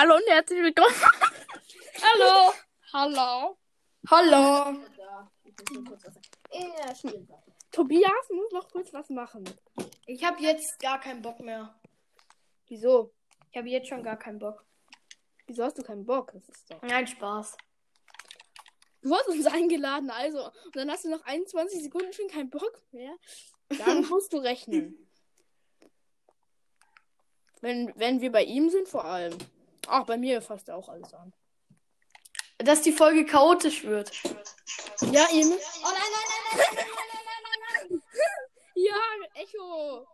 Hallo und herzlich willkommen. Hallo. Hallo. Hallo. Tobias muss noch kurz was machen. Ich habe jetzt gar keinen Bock mehr. Wieso? Ich habe jetzt schon gar keinen Bock. Wieso hast du keinen Bock? Das ist doch. Nein, Spaß. Du hast uns eingeladen, also. Und dann hast du nach 21 Sekunden schon keinen Bock mehr. Dann musst du rechnen. Wenn, wenn wir bei ihm sind, vor allem. Ach, bei mir fasst er auch alles an. Dass die Folge chaotisch wird. Ja, ihr müsst. Oh nein, nein, nein, nein, nein, nein, nein, nein, nein. Ja, Echo.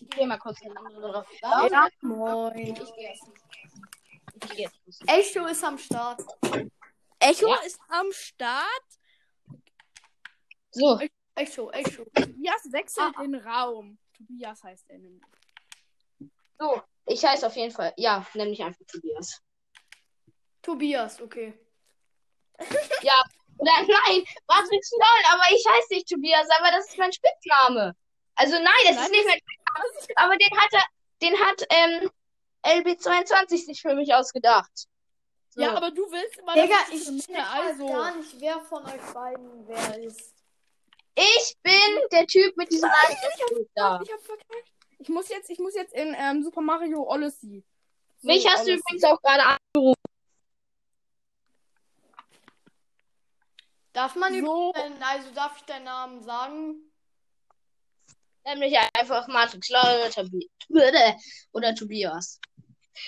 Ich gehe mal kurz den anderen drauf. Ja, moin. Ich gehe jetzt. Ich gehe. Echo ist am Start. Echo Ja. ist am Start. So, Echo, Echo. Tobias wechselt Ah. den Raum. Tobias heißt er nämlich. so. Ich heiße auf jeden Fall. Ja, nenn mich einfach Tobias. Tobias, okay. Ja. Oder nein, Matrix LOL, aber ich heiße nicht Tobias, aber das ist mein Spitzname. Also nein, das Nein, ist nicht mein Spitzname, aber den hat er, den hat ähm, LB22 sich für mich ausgedacht. So. Ja, aber du willst immer, Digga, ich ich check nenne, also. gar nicht, wer von euch beiden wer ist. Ich bin der Typ mit diesem Anzug da. Ich hab verkackt. Ich muss jetzt, ich muss jetzt in ähm, Super Mario Odyssey. So, Mich hast du Odyssey. übrigens auch gerade angerufen. Darf man So. übrigens, also darf ich deinen Namen sagen? Nämlich einfach Matrix LOL oder, Tobi oder Tobias.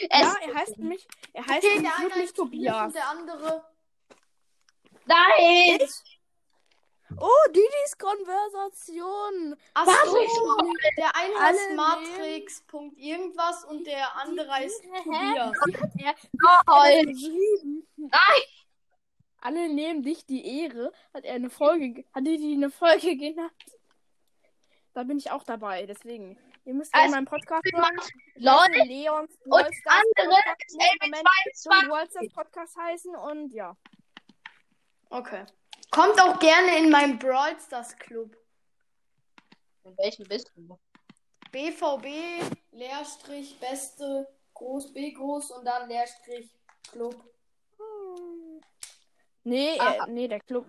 Es, Ja, er heißt nämlich, er heißt Okay, nämlich wirklich ist Tobias der andere. Nein! Oh, Didis Konversation. Ach Matrix so, der eine Alle heißt Matrix. Punkt irgendwas und der andere heißt? Tobias. Er geschrieben? Nein! Alle nehmen dich die Ehre. Hat er eine Folge, ge- hat die eine Folge genannt? Da bin ich auch dabei, deswegen. Ihr müsst Also, in meinem Podcast hören. LOL Leons und andere Podcast. ist Nee, Moment, so LB22. Brawl Stars Podcast heißen und ja. Okay. Kommt auch gerne in meinen Brawl Stars Club. In welchem bist du? BVB, Leerstrich, Beste, Groß, B groß und dann Leerstrich, Club. Nee, Ah. äh, nee, der Club.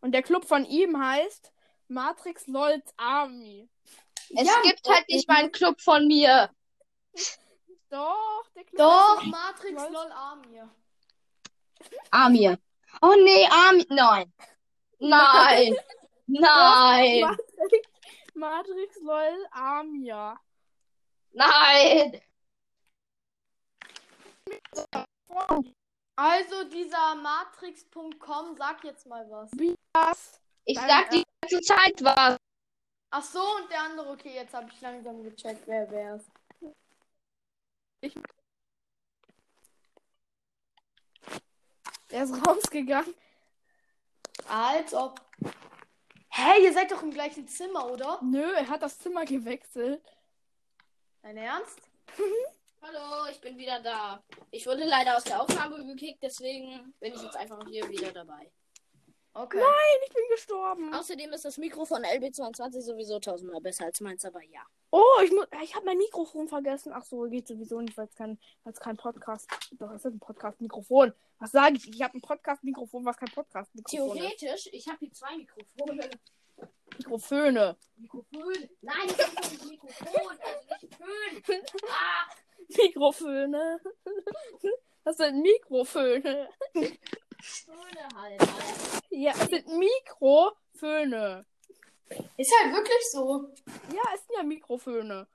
Und der Club von ihm heißt Matrix Lolz Army. Es Ja. gibt halt nicht mal einen Club von mir. Doch, der Club Doch, Matrix Was? LOL Armir. Amir. Oh nee, Amir. Nein. Nein. Nein. Matrix, Matrix LOL Armia. Nein. Also dieser Matrix.com, sag jetzt mal was. Was? Ich Nein, sag die ganze Zeit was. Ach so, und der andere, okay, jetzt habe ich langsam gecheckt, wer wer ist. Der ist rausgegangen. Als ob. Hä, ihr seid doch im gleichen Zimmer, oder? Nö, er hat das Zimmer gewechselt. Dein Ernst? Hallo, ich bin wieder da. Ich wurde leider aus der Aufnahme gekickt, deswegen bin ich jetzt einfach hier wieder dabei. Okay. Nein, ich bin gestorben. Außerdem ist das Mikro von LB22 sowieso tausendmal besser als meins, aber ja. Oh, ich muss, ich habe mein Mikrofon vergessen. Ach so, geht sowieso nicht, weil es kein, weil es kein Podcast. Doch, es ist ein Podcast-Mikrofon. Was sage ich? Ich habe ein Podcast-Mikrofon, was kein Podcast-Mikrofon ist. Theoretisch, ich habe hier zwei Mikrofone. Mikrofone. Mikrofon? Nein, ich habe Mikrofon, also nicht Föhn. Ah, Mikrofone. Das sind Mikrofone. Föhne halt. Alter. Ja, es sind Mikrofone. Ist halt wirklich so. Ja, es sind ja Mikrofone.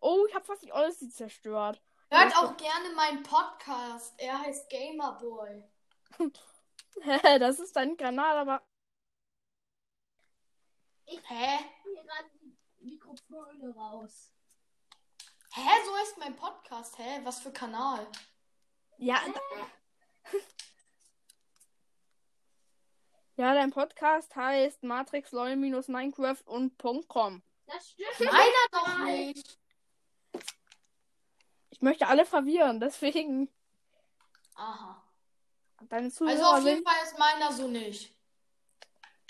Oh, ich habe fast die Odyssey zerstört. Hört auch gerne meinen Podcast. Er heißt Gamerboy. das ist dein Kanal, aber. Hä? Hier gerade die Mikrofone raus. Hä, so heißt mein Podcast. Hä, was für Kanal? Ja. Ja, dein Podcast heißt Matrix LOL Minecraft und .com. Das stimmt. Meiner doch nicht. Ich möchte alle verwirren, deswegen. Aha. Deine Zuhörer Also auf jeden sind. Fall ist meiner so nicht.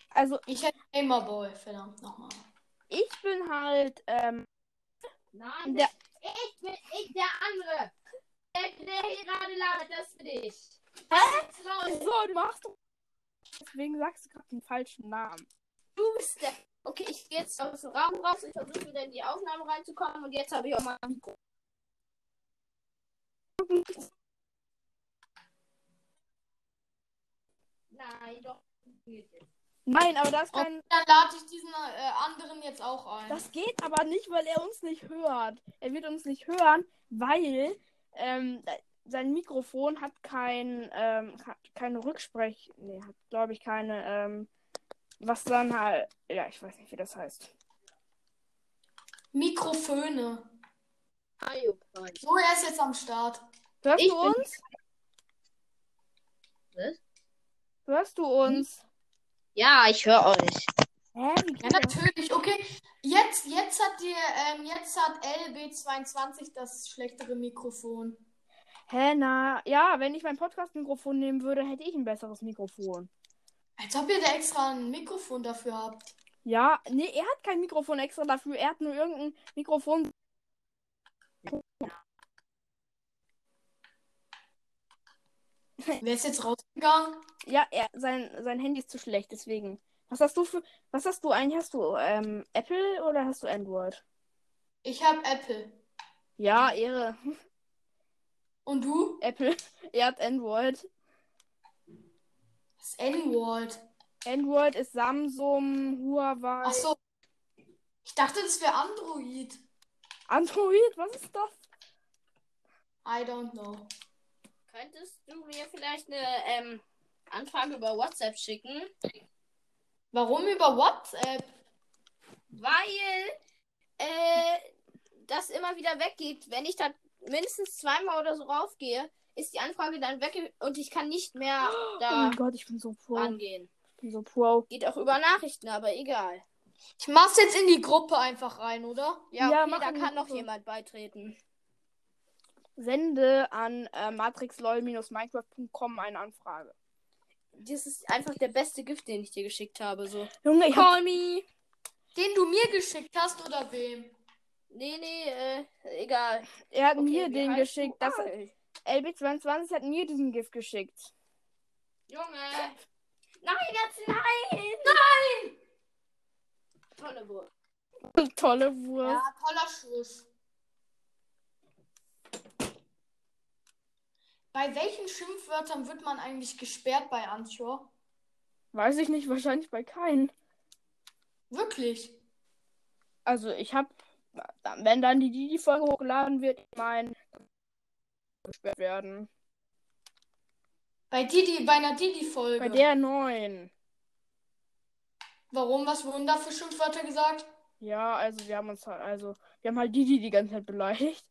Also, Ich heiße Gamerboy, verdammt nochmal. ich bin halt. Ähm, Nein, der, ich bin ich, der andere. Der, der hier gerade labert, das bin ich. So, du machst doch. Deswegen sagst du gerade den falschen Namen. Du bist der. Okay, ich gehe jetzt aus dem Raum raus. Ich versuche wieder in die Aufnahme reinzukommen. Und jetzt habe ich auch mal ein Mikro. Nein, doch. Nein, aber das Und kann. dann lade ich diesen äh, anderen jetzt auch ein. Das geht aber nicht, weil er uns nicht hört. Er wird uns nicht hören, weil ähm, sein Mikrofon hat kein, ähm, hat keine Rücksprech. Nee, hat glaube ich keine, ähm, was dann halt. Ja, ich weiß nicht, wie das heißt. Mikrofone. Ayopai. So, er ist jetzt am Start. Hörst Ich du uns? Was? Hörst du uns? Ja, ich höre euch. Hä? Ja, natürlich. Okay, jetzt, jetzt hat dir, ähm, jetzt hat LB22 das schlechtere Mikrofon. Hä, na, ja, wenn ich mein Podcast-Mikrofon nehmen würde, hätte ich ein besseres Mikrofon. Als ob ihr da extra ein Mikrofon dafür habt. Ja, nee, er hat kein Mikrofon extra dafür. Er hat nur irgendein Mikrofon. Wer ist jetzt rausgegangen? Ja, er, sein, sein Handy ist zu schlecht, deswegen. Was hast du für. Was hast du eigentlich? Hast du ähm, Apple oder hast du Android? Ich habe Apple. Ja, Ehre. Und du? Apple. Er hat Android. Das N-Word. Android ist Samsung, Huawei. Ach so. Ich dachte, das wäre Android. Android, was ist das? I don't know. Könntest du mir vielleicht eine ähm, Anfrage über WhatsApp schicken? Warum über WhatsApp? Weil äh, das immer wieder weggeht. Wenn ich da mindestens zweimal oder so raufgehe, ist die Anfrage dann weg und ich kann nicht mehr Oh da mein Gott, ich bin so pro. rangehen. Ich bin so pro. Geht auch über Nachrichten, aber egal. Ich mach's jetzt in die Gruppe einfach rein, oder? Ja, Ja, okay, da kann noch jemand beitreten. Sende an äh, matrixlol-minecraft.com eine Anfrage. Das ist einfach der beste Gift, den ich dir geschickt habe. So. Junge, ich hab, Call me. Den du mir geschickt hast oder wem? Nee, nee, äh, egal. er hat Okay, mir den geschickt. Das, Ah, LB22 hat mir diesen Gift geschickt. Junge. Nein, jetzt nein. Nein. Tolle Wurst. Tolle Wurst. Ja, toller Schuss. Bei welchen Schimpfwörtern wird man eigentlich gesperrt bei Anchor? Weiß ich nicht, wahrscheinlich bei keinen. Wirklich? Also ich hab, wenn dann die Didi-Folge hochgeladen wird, ich mein, gesperrt werden. Bei Didi, bei einer Didi-Folge. Bei der neuen. Warum? Was wurden da für Schimpfwörter gesagt? Ja, also wir haben uns halt, also, wir haben halt Didi die ganze Zeit beleidigt.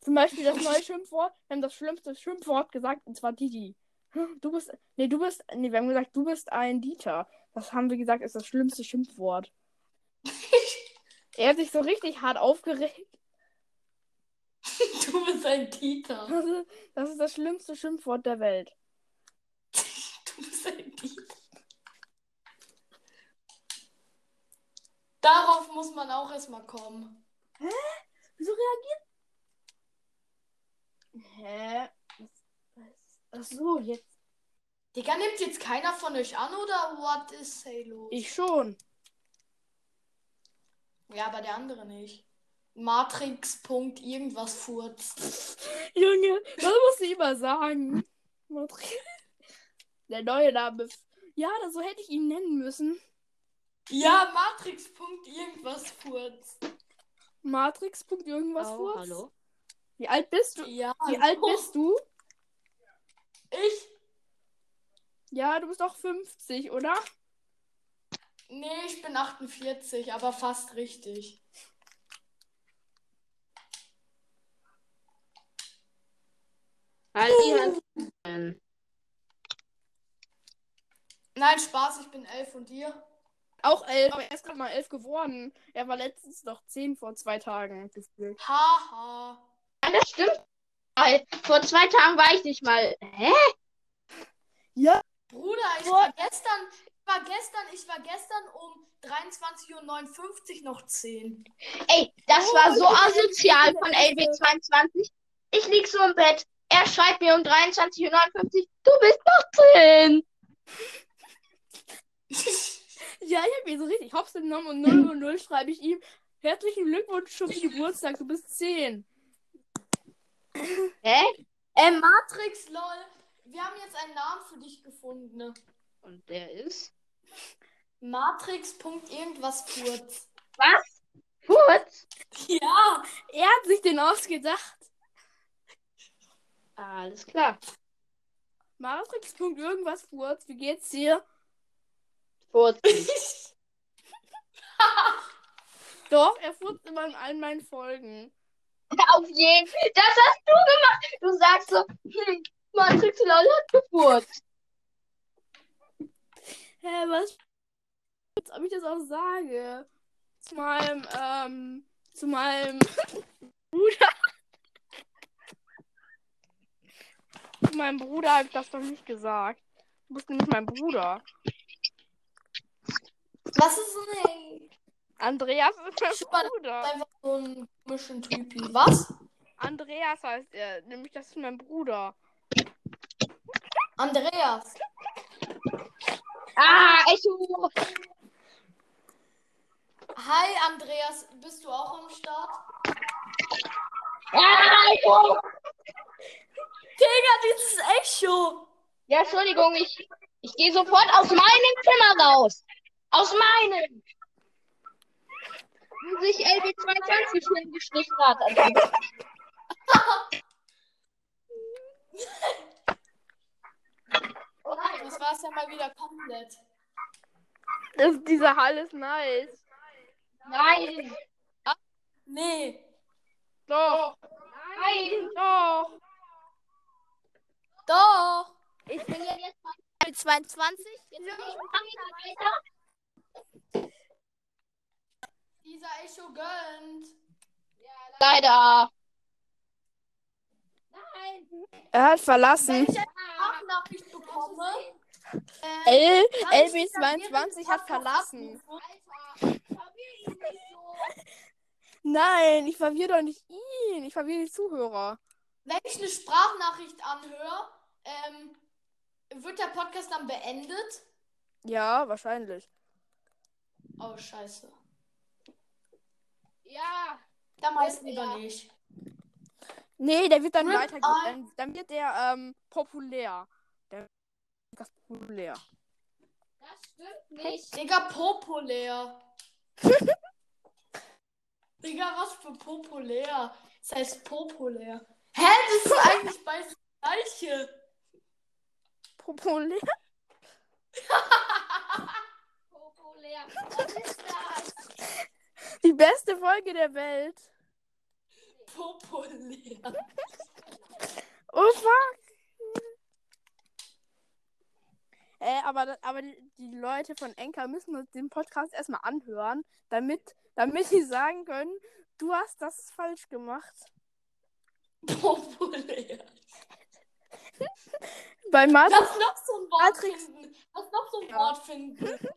Zum Beispiel das neue Schimpfwort, wir haben das schlimmste Schimpfwort gesagt, und zwar Didi. Hm, Du bist, nee, du bist, nee, wir haben gesagt, du bist ein Dieter. Das haben wir gesagt, ist das schlimmste Schimpfwort. Er hat sich so richtig hart aufgeregt. du bist ein Dieter. Das ist, das ist das schlimmste Schimpfwort der Welt. Du bist ein Dieter. Darauf muss man auch erstmal kommen. Wieso reagiert? Hä? Ach so, jetzt. Digga, nimmt jetzt keiner von euch an oder what is say los? Ich schon. Ja, aber der andere nicht. Matrix. Punkt irgendwas furzt. Junge, das musst du immer sagen. Matrix. Der neue Name. Ja, so hätte ich ihn nennen müssen. Ja, Matrix. Punkt irgendwas furzt. Matrix. Punkt irgendwas Oh, Furz. hallo? Wie alt bist du? Ja. Wie alt bist du? Ich? Ja, du bist doch 50, oder? Nee, ich bin 48, aber fast richtig. Halt die Hand. Nein, Spaß, ich bin 11 und ihr? Auch elf, aber er ist gerade mal elf geworden. Er war letztens noch zehn vor zwei Tagen gefühlt. Haha. Ja, das stimmt. Vor zwei Tagen war ich nicht mal. Hä? Ja, Bruder, ich Boah. war gestern, war gestern, ich war gestern um 23.59 Uhr noch 10. Ey, das Oh, war so asozial von scheiße. LB22. Ich lieg so im Bett. Er schreibt mir um 23.59 Uhr, du bist noch 10. Ja, ich habe ihn so richtig hops genommen und 0 und 0 schreibe ich ihm. Herzlichen Glückwunsch zum Geburtstag, du bist 10. Hä? Äh, Matrix, lol. Wir haben jetzt einen Namen für dich gefunden. ne? Und der ist? Matrix. Punkt irgendwas Furz. Was? Furz? Ja. Er hat sich den ausgedacht. Alles klar. Matrix. irgendwas Furz. Wie geht's dir? Furz. Doch, er furzt immer in allen meinen Folgen. Auf jeden Fall. Das hast du gemacht. Du sagst so, hm, Matrix LOL hat gefurzt. Hä, was? Als ob ich das auch sage. Zu meinem, ähm, zu meinem Bruder. zu meinem Bruder habe ich das doch nicht gesagt. Du bist nämlich mein Bruder. Was ist denn, Andreas ist mein Spannend. Bruder. Einfach so ein komischen Typi. Was? Andreas heißt er, nämlich das ist mein Bruder. Andreas. Ah, Echo. Hi, Andreas. Bist du auch am Start? Echo. Digga, dieses Echo. Ja, Entschuldigung, ich, ich gehe sofort aus meinem Zimmer raus. Aus meinem. Wo sich LB22 hingeschlichen hat. Also, Oh nein, das war es ja mal wieder komplett. Das, dieser Hall ist nice. Nein. Nee. Doch, Nein. doch. Doch. Ich bin ja jetzt bei 22. Jetzt bin ich weiter. Dieser Echo gönnt. Leider. Nein. Er hat verlassen. Wenn ich eine Sprachnachricht bekomme, äh, L, kann ich dich dann LB22 während hat verlassen. Alter, Nein, ich verwirre doch nicht ihn. Ich verwirre die Zuhörer. Wenn ich eine Sprachnachricht anhöre, ähm, wird der Podcast dann beendet? Ja, wahrscheinlich. Oh, scheiße. Ja. Dann meist Ja. lieber nicht. Nee, der wird dann. Eye. Dann, dann wird der ähm, populär. Der ganz populär. Das stimmt nicht. Digga, populär. Digga, was für populär? Das heißt populär. Hä, das ist eigentlich beides das gleiche. Populär? Populär. Was ist das? Die beste Folge der Welt. Populär. Oh fuck. Äh, aber, aber die, Leute von Enker müssen uns den Podcast erstmal anhören, damit, damit sie sagen können, du hast das falsch gemacht. Populär. Bei Martin. Lass noch so ein Wort Matrix. finden. Lass noch so ein Ja. Wort finden.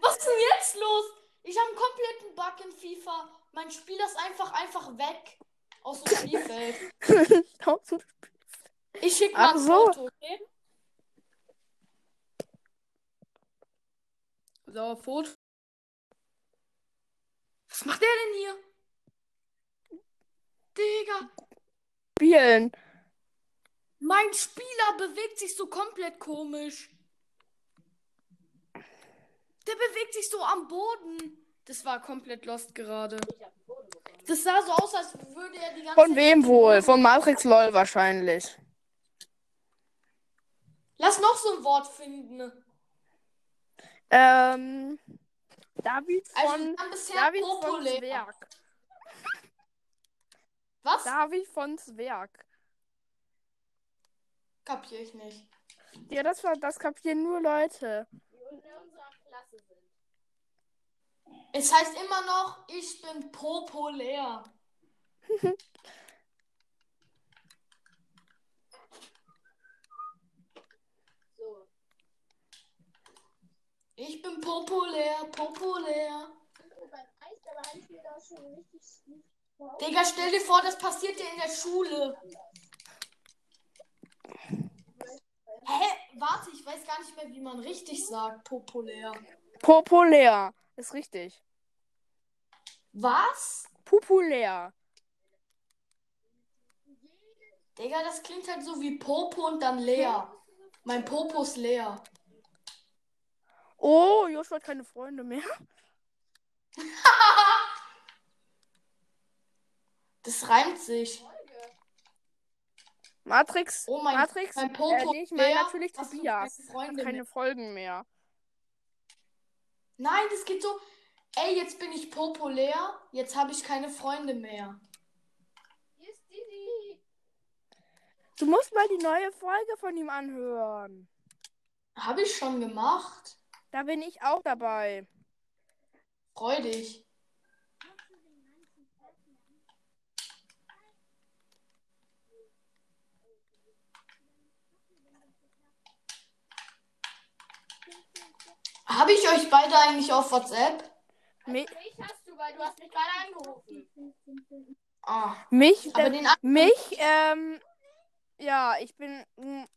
Was ist denn jetzt los? Ich habe einen kompletten Bug in FIFA. Mein Spieler ist einfach, einfach weg. Aus dem Spielfeld. Ich schicke mal Ach ein so. Foto, okay? So, Foto. Was macht der denn hier? Digga, Spielen. mein Spieler bewegt sich so komplett komisch. Der bewegt sich so am Boden. Das war komplett lost gerade. Das sah so aus, als würde er die ganze Von Zeit- wem wohl? Von Matrix LOL wahrscheinlich. Lass noch so ein Wort finden. Ähm. David Also, von. bisher David von. Zwerg. Was? David von Zwerg. Kapier ich nicht. Ja, das war das kapieren nur Leute. Die in unserer Klasse sind. Es heißt immer noch, ich bin populär. So. Ich bin populär, populär. Digga, stell dir vor, das passiert dir in der Schule. Hä? Warte, ich weiß gar nicht mehr, wie man richtig sagt, populär. Populär. Ist richtig. Was? Populär. Digga, das klingt halt so wie Popo und dann leer. Mein Popo ist leer. Oh, Joshua hat keine Freunde mehr. Das reimt sich. Matrix. Oh mein, Matrix. mein Popo äh, nee, ich meine natürlich Tobias. keine keine? Folgen mehr. Nein, das geht so. Ey, jetzt bin ich populär. Jetzt habe ich keine Freunde mehr. Hier ist Didi. Du musst mal die neue Folge von ihm anhören. Habe ich schon gemacht. Da bin ich auch dabei. Freu dich. Habe ich euch beide eigentlich auf WhatsApp? Mi Mich hast du, weil du hast mich gerade angerufen. Ah. mich, Aber äh, den mich, ähm, ja, ich bin,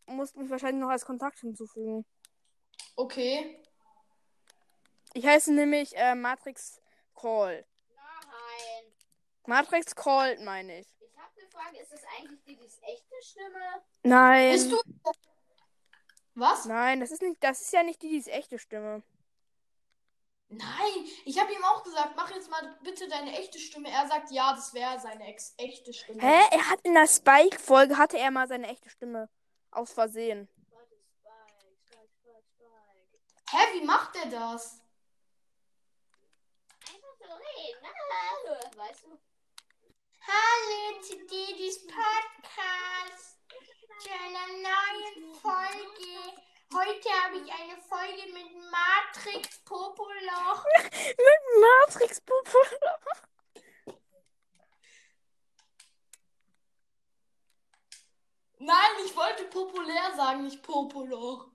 muss mich wahrscheinlich noch als Kontakt hinzufügen. Okay. Ich heiße nämlich äh, Matrix Call. Nein. Matrix Call meine ich. Ich habe eine Frage. Ist das eigentlich Didis echte Stimme? Nein. Bist du. Was? Nein, das ist nicht, das ist ja nicht die, die echte Stimme. Nein, ich habe ihm auch gesagt, mach jetzt mal bitte deine echte Stimme. Er sagt, ja, das wäre seine ex echte Stimme. Hä? Er hat in der Spike-Folge hatte er mal seine echte Stimme. Aus Versehen. Warte, Spike, Spike, Spike, Spike. Hä, wie macht er das? Einfach so reden. ne? Weißt du? Hallo zu Didis Podcast. Zu einer neuen Folge. Heute habe ich eine Folge mit Matrix Popoloch. Mit Matrix Puppe. Nein, ich wollte populär sagen, nicht Popoloch.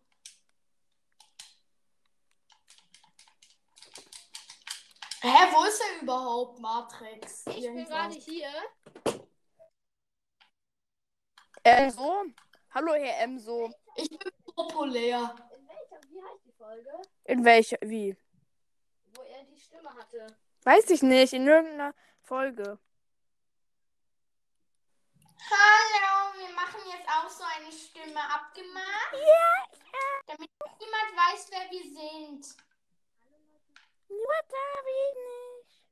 Hä, wo ist er überhaupt, Matrix? Ich bin Irgendwas. gerade hier. Emso? Hallo, Herr Emso. Ich bin populär. In welcher? Wie heißt die Folge? In welcher? Wie? Wo er die Stimme hatte. Weiß ich nicht. In irgendeiner Folge. Hallo, wir machen jetzt auch so eine Stimme abgemacht. Ja. Damit niemand weiß, wer wir sind. Nur David nicht.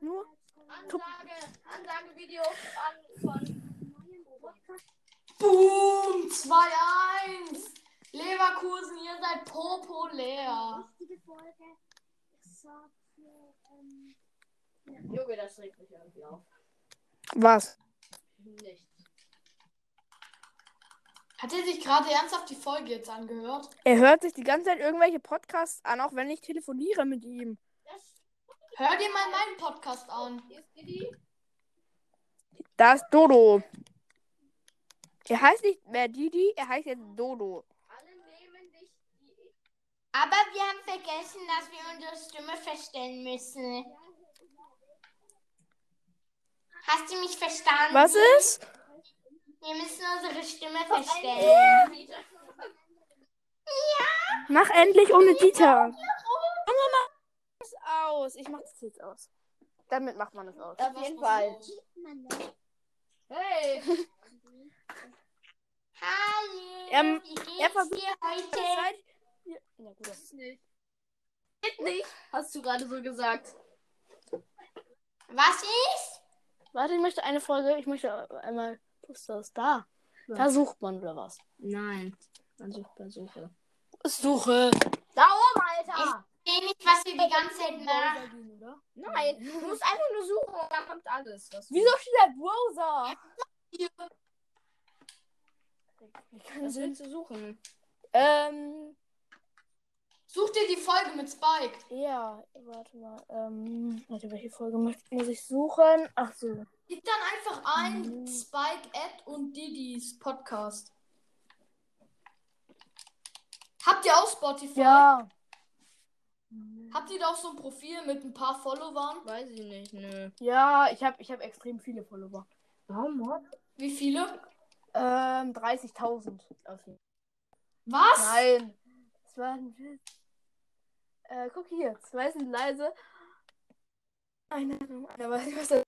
Nur. Ansage, Ansagevideo an von Boom, 2-1. Leverkusen, ihr seid populär. Junge, das regt mich irgendwie auf. Was? Nichts. Hat er sich gerade ernsthaft die Folge jetzt angehört? Er hört sich die ganze Zeit irgendwelche Podcasts an, auch wenn ich telefoniere mit ihm. Hör dir mal meinen Podcast an. hier ist Didi. Da ist Dodo. Er heißt nicht mehr Didi, er heißt jetzt Dodo. Alle nehmen dich die. Aber wir haben vergessen, dass wir unsere Stimme verstellen müssen. Hast du mich verstanden? Was ist? Wir müssen unsere Stimme verstellen. Mach endlich ohne Dieter. Junge, mach das aus. Ich mach das jetzt aus. Damit macht man das aus. Auf jeden Fall. Hey! Hallo. Ähm, wie geht's er versucht- dir heute? Zeit. Ja, gut. Das ist nicht. Geht nicht, hast du gerade so gesagt. Was ist? Warte, ich möchte eine Folge. Ich möchte einmal. Wo ist das? Da. Da sucht man oder was? Nein. Man sucht bei Suche. Suche. Da oben, Alter! Ich sehe nicht, was wir die ganze Zeit machen. Nein, du musst einfach nur suchen und dann kommt alles. Was Wieso steht der Browser? Was willst du suchen? Ähm. Such dir die Folge mit Spike. Ja, warte mal. Ähm, warte, welche Folge muss, muss ich suchen? Ach so. Gib dann einfach ein Spike Ed und Didis Podcast. Habt ihr auch Spotify? Ja. Habt ihr da auch so ein Profil mit ein paar Followern? Weiß ich nicht, nö. Ja, ich habe ich hab extrem viele Follower. Warum? Wie viele? Ähm, 30.000. Okay. Was? Nein. Das war ein Witz. Äh, guck hier. Zwei sind leise. Eine, eine weiß nicht, was das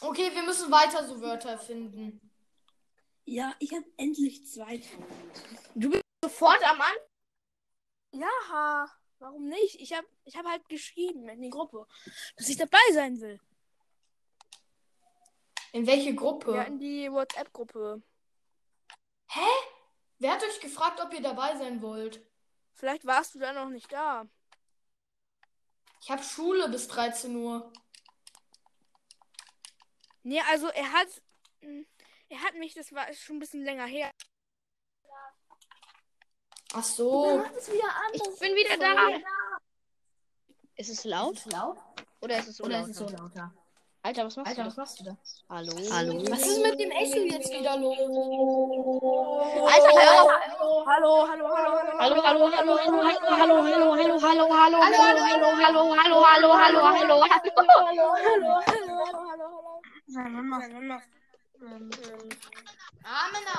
Okay, wir müssen weiter so Wörter finden. Ja, ich habe endlich 2000. Du bist sofort am Anfang. Ja, warum nicht? Ich habe ich hab halt geschrieben in die Gruppe, dass ich dabei sein will. In welche Gruppe? Ja, in die WhatsApp-Gruppe. Wer hat euch gefragt, ob ihr dabei sein wollt? Vielleicht warst du da noch nicht da. Ich habe Schule bis 13 Uhr. Nee, also er hat. mh, Er hat mich, das war schon ein bisschen länger her. Ach so. es wieder an. Ich bin wieder da. Ist es laut? Oder ist es so Oder laut? ist es so lauter? Alter, was machst Alter, du was da? machst du da? Hallo? Hallo? Was ist mit dem Echo jetzt wieder los? Alter, hallo? Hallo, hallo, hallo, hallo. Hallo, hallo, hallo, hallo, hallo, hallo, hallo, hallo, hallo, hallo, hallo, hallo, hallo, hallo, hallo, hallo, hallo, hallo. Hallo, hallo, hallo. Amena.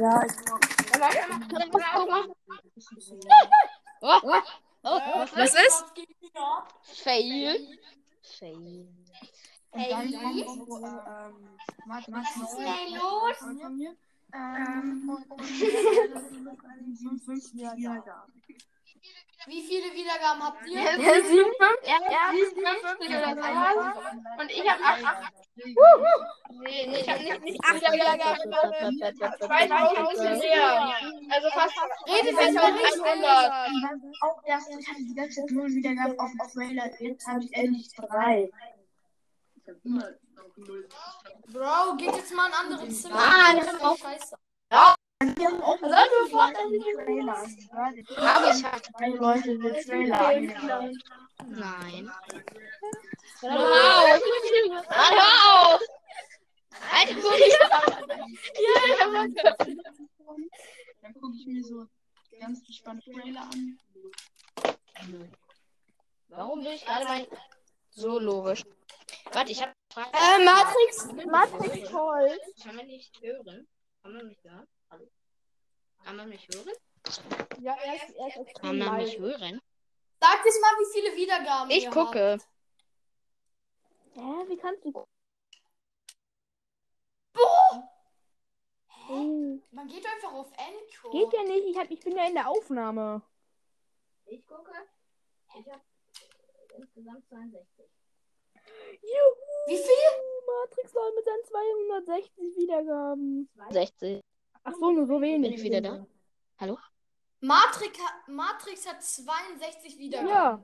Ja, ich Oh, oh, oh, Was ist? Fail. Fail. Dann so, ähm, warte, Was ist denn los? von mir. Ähm, und, und, und, 57 Wiedergaben. Wie viele Wiedergaben habt ihr? Ja, 57. Er Ja, hat 57 oder sowas. Und ich habe 8. Nee, nee, ich habe nicht, nicht 8 Wiedergaben. 2000 mehr. Also fast Redet fast jetzt mal nicht 100. Auch das, ich hatte die ganze Zeit null Wiedergaben auf dem Trailer. Jetzt habe ich endlich drei. Ich habe immer noch null. Bro, geht jetzt mal in ein anderes Zimmer. Ah, Das ist auch- scheiße. Ich Trailer angehört. Aber ich habe Drei Leute Trailer angehört. Nein. Hör auf! Mann, hör auf! Alter, guck ich Dann gucke ich mir so ganz entspannt Trailer an. Warum will ich gerade mein. So logisch. Warte, ich habe Frage. Äh, Matrix, Matrix voll. Kann man nicht hören? Kann man mich hören? Hallo? Kann man mich hören? Ja, er ist, er ist Kann man mich hören? Sagt jetzt mal, wie viele Wiedergaben Ich ihr gucke. Habt. Hä, wie kannst du... Oh, Man geht einfach auf Encore. geht ja nicht, ich, hab, ich bin ja in der Aufnahme. Ich gucke. Ich habe insgesamt 62. Juhu! Wie viel? Matrix soll mit seinen 260 Wiedergaben. 60. Ach so, nur so wenig. Bin ich wieder da? Matrix, ha- Matrix hat 62 Wiedergaben. Ja.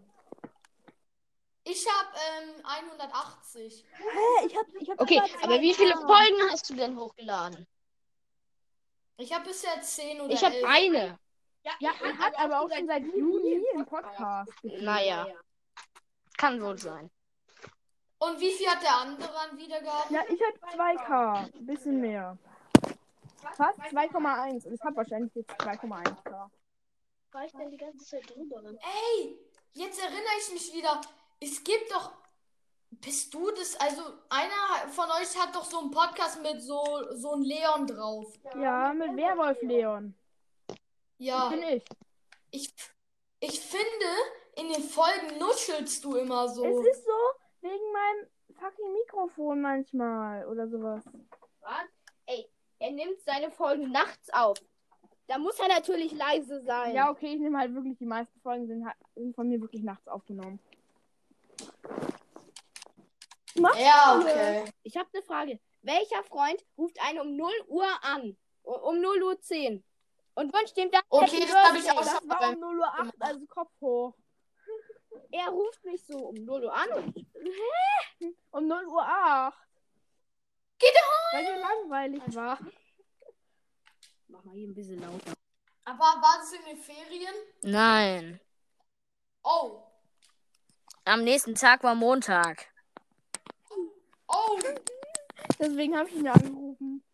Ich habe ähm, 180. Hä, ich hab, ich hab Okay, aber wie 2K. viele Folgen hast du denn hochgeladen? Ich habe bisher 10 oder Ich habe 11. eine. Ja, er hat aber auch schon seit Juni einen Podcast. Naja. Kann wohl sein. Und wie viel hat der andere an Wiedergaben? Ja, ich hab 2K. Ein bisschen mehr. Fast 2,1. Und ich hab wahrscheinlich jetzt 2,1K. War ich denn die ganze Zeit drüber? Ey, jetzt erinnere ich mich wieder. Es gibt doch. Bist du das? Also, einer von euch hat doch so einen Podcast mit so, so einem Leon drauf. Ja, mit Werwolf Leon. Ja. Bin ich. Ich, ich finde, in den Folgen nuschelst du immer so. Es ist so, wegen meinem fucking Mikrofon manchmal. Oder sowas. Was? Er nimmt seine Folgen nachts auf. Da muss er natürlich leise sein. Ja, okay, ich nehme halt wirklich, die meisten Folgen sind, halt- sind von mir wirklich nachts aufgenommen. ja, okay. Ich habe eine Frage. Welcher Freund ruft einen um 0 Uhr an? U- Um 0 Uhr 10. Und wünscht ihm dann Okay, Happy das habe ich Birthday. auch Das schon war um 0 Uhr 8, also Kopf hoch. Er ruft mich so um 0 Uhr an und Um 0 Uhr 8. Weil mir langweilig war. Mach mal hier ein bisschen lauter. Aber war das in den Ferien? Nein. Oh. Am nächsten Tag war Montag. Oh. Deswegen habe ich ihn angerufen.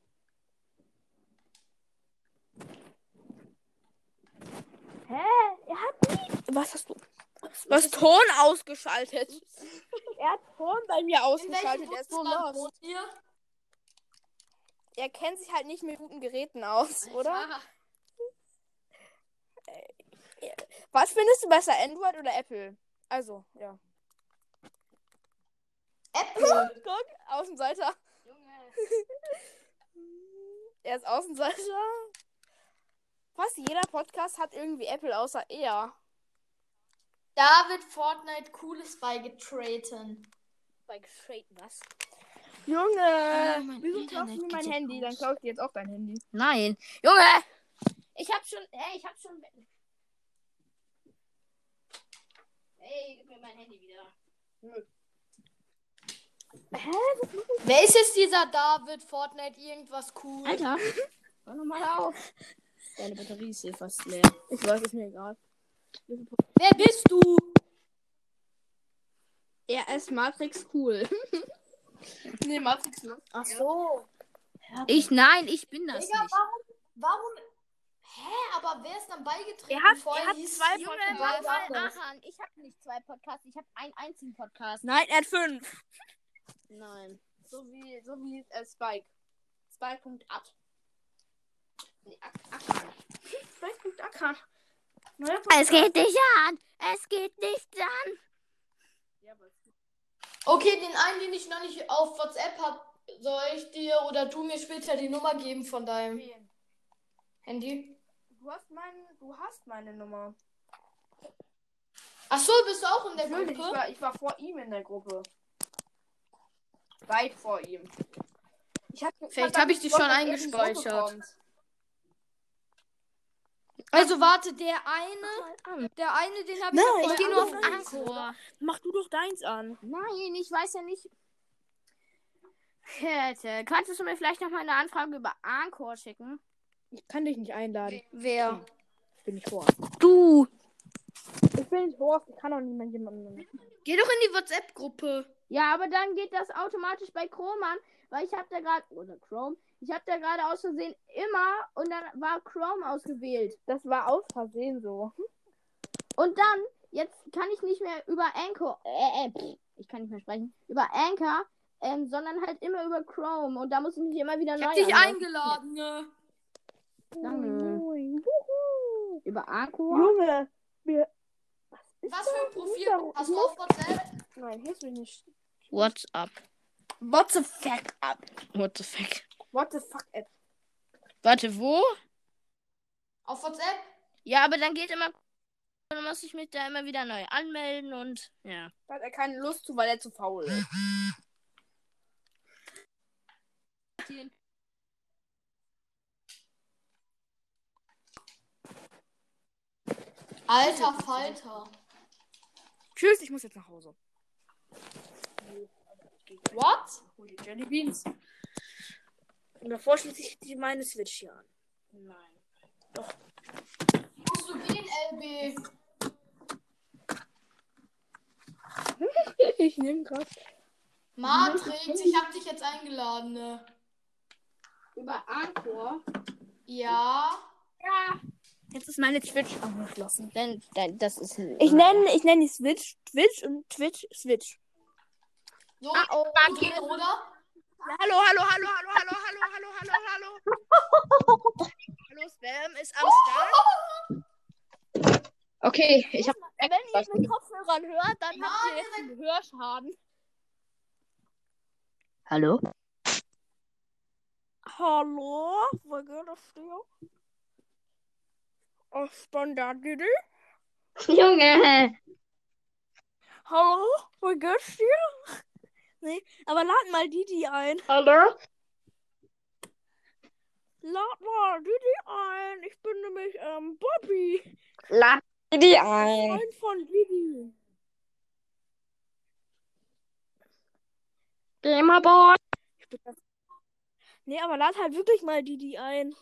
Hä? Er hat nie. Was hast du? Was Ton ausgeschaltet? er hat Ton bei mir ausgeschaltet. Er ist so ihr? Er kennt sich halt nicht mit guten Geräten aus, oder? Ah, Was findest du besser, Android oder Apple? Also, ja. Apple. Guck, Außenseiter. Er ist Außenseiter. Fast jeder Podcast hat irgendwie Apple, außer er. Da wird Fortnite Cooles beigetreten. Bei Getraten, was? Junge, mein wieso klaust du mein Handy? Dann ich dir jetzt auch dein Handy. Nein. Junge! Ich hab schon. Ey, ich hab schon. Ey, gib mir mein Handy wieder. Hä? Wer ist jetzt dieser David Fortnite irgendwas cool? Alter, hör noch mal auf. Deine Batterie ist hier fast leer. Ich weiß, ist mir egal. Wer bist du? Er ist Matrix cool. nee, Matrix ne? Ach so. Ich, nein, ich bin das Digga, nicht. warum? Warum? Hä, aber wer ist dann beigetreten? Er hat- Vorher er hat hieß- zwei Junge, Podcasts. Warte ist mal? Achan, ich hab nicht zwei Podcasts, ich hab einen einzigen Podcast. Nein, er hat fünf. Nein. So wie, so wie äh, Spike. Spike.at. Nee, Ak- Achan. Spike.ackern. Neuer Es geht dich an! Es geht nicht an! Ja, aber- Okay, den einen, den ich noch nicht auf WhatsApp hab, soll ich dir oder du mir später die Nummer geben von deinem Wen? Handy? Du hast, mein, du hast meine Nummer. Ach so, bist du auch in der Natürlich, ich Gruppe? war, ich war vor ihm in der Gruppe. Weit vor ihm. Ich hab, Vielleicht hab ich die schon eingespeichert. Also warte, der eine, der eine, den habe ich Nein, ich geh vorher nur auf. Anchor. Mach du doch deins an. Nein, ich weiß ja nicht. Hätte. Könntest du mir vielleicht noch mal eine Anfrage über Anchor schicken? Ich kann dich nicht einladen. Wer? Ich bin nicht Horst. Du! Ich bin nicht Horst, ich kann auch niemand jemanden. Geh doch in die WhatsApp-Gruppe. Ja, aber dann geht das automatisch bei Chrome an, weil ich habe da gerade, oder Chrome, ich habe da gerade aus Versehen immer und dann war Chrome ausgewählt. Das war aus Versehen so. Und dann, jetzt kann ich nicht mehr über Anchor, äh, äh, ich kann nicht mehr sprechen, über Anchor, ähm, sondern halt immer über Chrome und da muss ich mich immer wieder Ich neu hab dich anmelden. eingeladen, ne? Danke. Moin. Wuhu. Über Anchor? Junge, wir. Was für ein Profil hast du auf WhatsApp? Nein, hier ist mir nicht. What's up? What the fuck up? What the fuck? What the fuck up? Warte, wo? Auf WhatsApp? Ja, aber dann geht immer, dann muss ich mich da immer wieder neu anmelden und, ja. Da hat er keine Lust zu, weil er zu faul ist. Alter Falter. Tschüss, ich muss jetzt nach Hause. What? Hol die Jelly Beans. Und davor schließe ich die meine Switch hier an. Nein. Musst du gehen, LB? Ich nehme gerade. Matrix, ich hab dich jetzt eingeladen, ne? Über Anchor? Ja. Ja. Jetzt ist meine Twitch angeschlossen. Denn, denn das ist. Ich nenne, ich nenne die Switch Twitch und Twitch Switch. So, Ah, oh, drin, oder? Hallo, hallo, hallo, hallo, hallo, hallo. hallo, Spam ist am Start. Okay, ich hab. Wenn ihr mit Kopfhörern hört, dann habt ihr jetzt einen Hörschaden. Hallo? Hallo, wo geht das dir? Oh, Standard Didi? Junge! Hallo, wo geht's dir? Nee, aber lad mal Didi ein. Hallo? Lad mal Didi ein. Ich bin nämlich ähm, Bobby. Lad die ein. Freund von Didi. Gamerboy. Nee, aber lad halt wirklich mal Didi ein.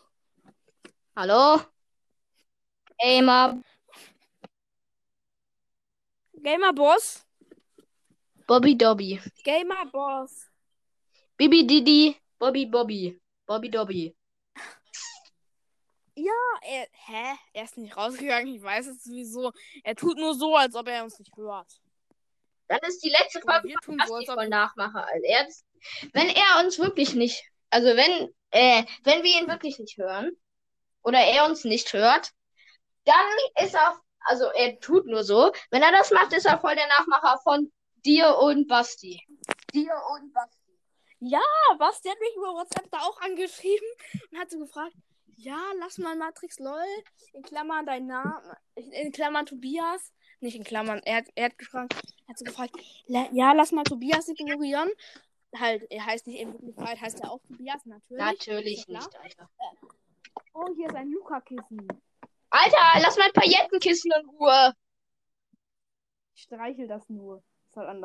Hallo? Gamer, Gamer Boss. Bobby Dobby. Gamer Boss. Bibi Didi, Bobby Bobby. Bobby Dobby. Ah, er, hä? Er ist nicht rausgegangen. Ich weiß es sowieso. Er tut nur so, als ob er uns nicht hört. Dann ist die letzte Folge wir von tun so, Basti als ob- voll Nachmacher. Also er, wenn er uns wirklich nicht, also wenn, äh, wenn wir ihn wirklich nicht hören oder er uns nicht hört, dann ist er, also er tut nur so. Wenn er das macht, ist er voll der Nachmacher von dir und Basti. Dir und Basti. Was? Der hat mich über WhatsApp da auch angeschrieben und hat so gefragt, ja, lass mal Matrix LOL, in Klammern dein Name, in Klammern Tobias, nicht in Klammern, er hat, er hat gefragt, er hat so gefragt, ja, lass mal Tobias ignorieren. Halt, er heißt nicht in Wirklichkeit, heißt er auch Tobias, natürlich. Natürlich nicht, Alter. Oh, hier ist ein Luca-Kissen. Alter, lass mal ein Paillettenkissen in Ruhe. Ich streichel das nur. Ist halt anders.